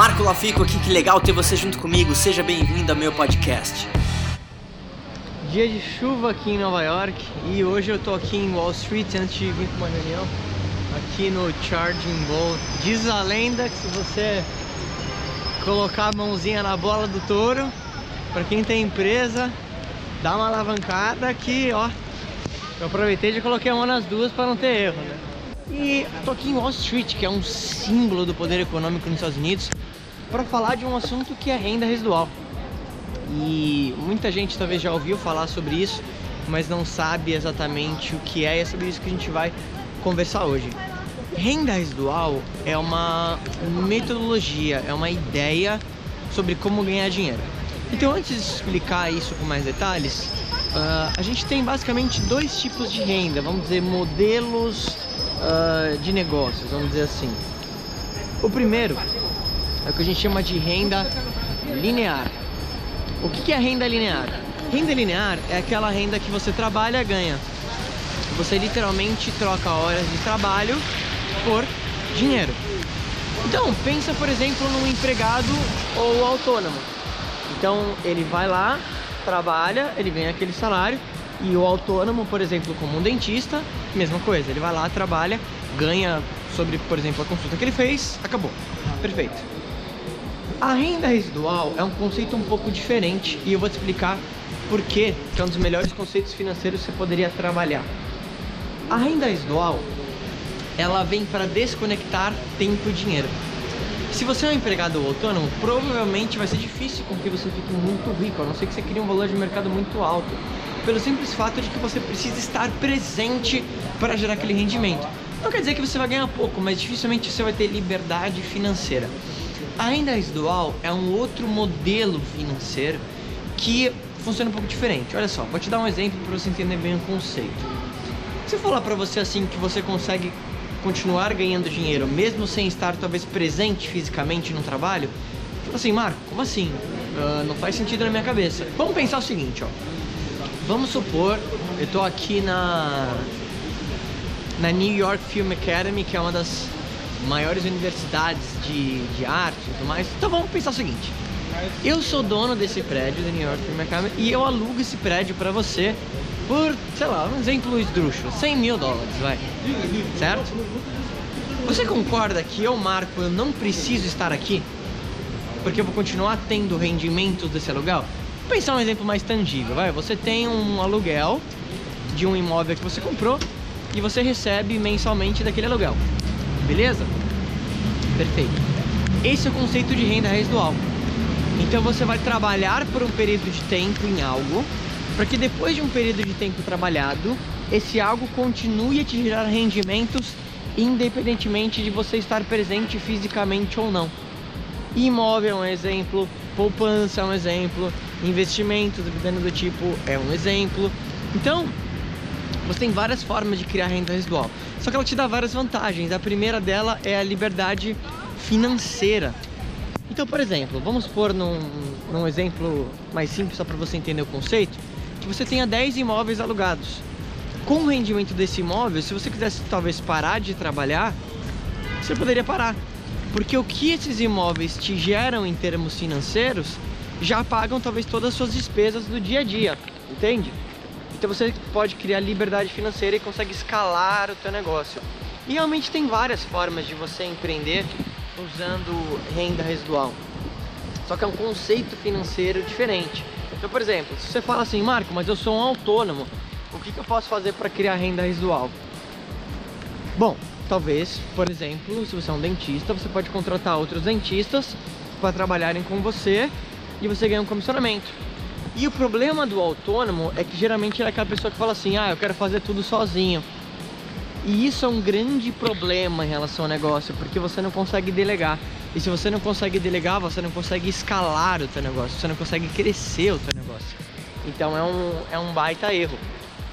Marco Lafico aqui, que legal ter você junto comigo. Seja bem-vindo ao meu podcast. Dia de chuva aqui em Nova York e hoje eu tô aqui em Wall Street antes de vir para uma reunião aqui no Charging Bowl. Diz a lenda que se você colocar a mãozinha na bola do touro, para quem tem empresa, dá uma alavancada aqui, ó. Eu aproveitei e coloquei a mão nas duas para não ter erro, né? E tô aqui em Wall Street, que é um símbolo do poder econômico nos Estados Unidos, para falar de um assunto que é renda residual. E muita gente talvez já ouviu falar sobre isso, mas não sabe exatamente o que é, e é sobre isso que a gente vai conversar hoje. Renda residual é uma metodologia, é uma ideia sobre como ganhar dinheiro. Então, antes de explicar isso com mais detalhes, uh, a gente tem basicamente dois tipos de renda, vamos dizer, modelos uh, de negócios, vamos dizer assim. O primeiro é o que a gente chama de renda linear. O que é renda linear? Renda linear é aquela renda que você trabalha e ganha. Você literalmente troca horas de trabalho por dinheiro. Então, pensa, por exemplo, num empregado ou autônomo. Então, ele vai lá, trabalha, ele ganha aquele salário, e o autônomo, por exemplo, como um dentista, mesma coisa, ele vai lá, trabalha, ganha sobre, por exemplo, a consulta que ele fez, acabou. Perfeito. A renda residual é um conceito um pouco diferente e eu vou te explicar por que é um dos melhores conceitos financeiros que você poderia trabalhar. A renda residual ela vem para desconectar tempo e dinheiro. Se você é um empregado autônomo, provavelmente vai ser difícil com que você fique muito rico, a não ser que você crie um valor de mercado muito alto, pelo simples fato de que você precisa estar presente para gerar aquele rendimento. Não quer dizer que você vai ganhar pouco, mas dificilmente você vai ter liberdade financeira. A residual é um outro modelo financeiro que funciona um pouco diferente. Olha só, vou te dar um exemplo para você entender bem o conceito. Se eu falar para você assim que você consegue continuar ganhando dinheiro, mesmo sem estar talvez presente fisicamente no trabalho, fala assim, Marco, como assim? Uh, não faz sentido na minha cabeça. Vamos pensar o seguinte, ó. Vamos supor, eu tô aqui na na New York Film Academy, que é uma das maiores universidades de, de arte e tudo mais. Então vamos pensar o seguinte. Eu sou dono desse prédio da New York Film Academy e eu alugo esse prédio para você por, sei lá, um exemplo esdrúxulo, 100 mil dólares, vai. Certo? Você concorda que eu, Marco, eu não preciso estar aqui? Porque eu vou continuar tendo rendimentos desse aluguel? Vou pensar um exemplo mais tangível, vai. Você tem um aluguel de um imóvel que você comprou e você recebe mensalmente daquele aluguel. Beleza? Perfeito. Esse é o conceito de renda residual. Então você vai trabalhar por um período de tempo em algo para que depois de um período de tempo trabalhado, esse algo continue a te gerar rendimentos independentemente de você estar presente fisicamente ou não. Imóvel é um exemplo, poupança é um exemplo, investimentos, dependendo do tipo, é um exemplo. Então, você tem várias formas de criar renda residual. Só que ela te dá várias vantagens. A primeira dela é a liberdade financeira. Então, por exemplo, vamos pôr num, num exemplo mais simples só para você entender o conceito que você tenha 10 imóveis alugados. Com o rendimento desse imóvel, se você quisesse talvez parar de trabalhar, você poderia parar. Porque o que esses imóveis te geram em termos financeiros já pagam talvez todas as suas despesas do dia a dia, entende? Então você pode criar liberdade financeira e consegue escalar o teu negócio. E realmente tem várias formas de você empreender usando renda residual. Só que é um conceito financeiro diferente. Então, por exemplo, se você fala assim, Marco, mas eu sou um autônomo, o que, que eu posso fazer para criar renda residual? Bom, talvez, por exemplo, se você é um dentista, você pode contratar outros dentistas para trabalharem com você e você ganha um comissionamento. E o problema do autônomo é que geralmente é aquela pessoa que fala assim, ah, eu quero fazer tudo sozinho. E isso é um grande problema em relação ao negócio, porque você não consegue delegar. E se você não consegue delegar, você não consegue escalar o teu negócio, você não consegue crescer o teu negócio. Então é um, é um baita erro.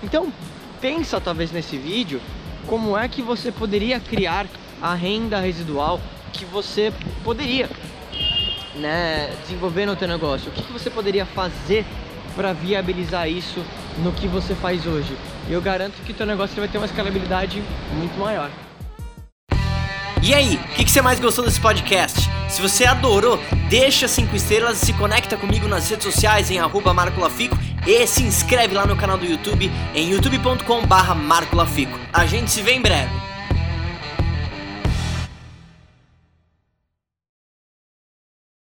Então pensa talvez nesse vídeo como é que você poderia criar a renda residual que você poderia né, desenvolver no teu negócio. O que, que você poderia fazer para viabilizar isso no que você faz hoje? Eu garanto que o teu negócio vai ter uma escalabilidade muito maior. E aí, o que, que, você mais gostou desse podcast? Se você adorou, deixa 5 estrelas e se conecta comigo nas redes sociais em arroba e se inscreve lá no canal do YouTube em youtube.com barra. A gente se vê em breve.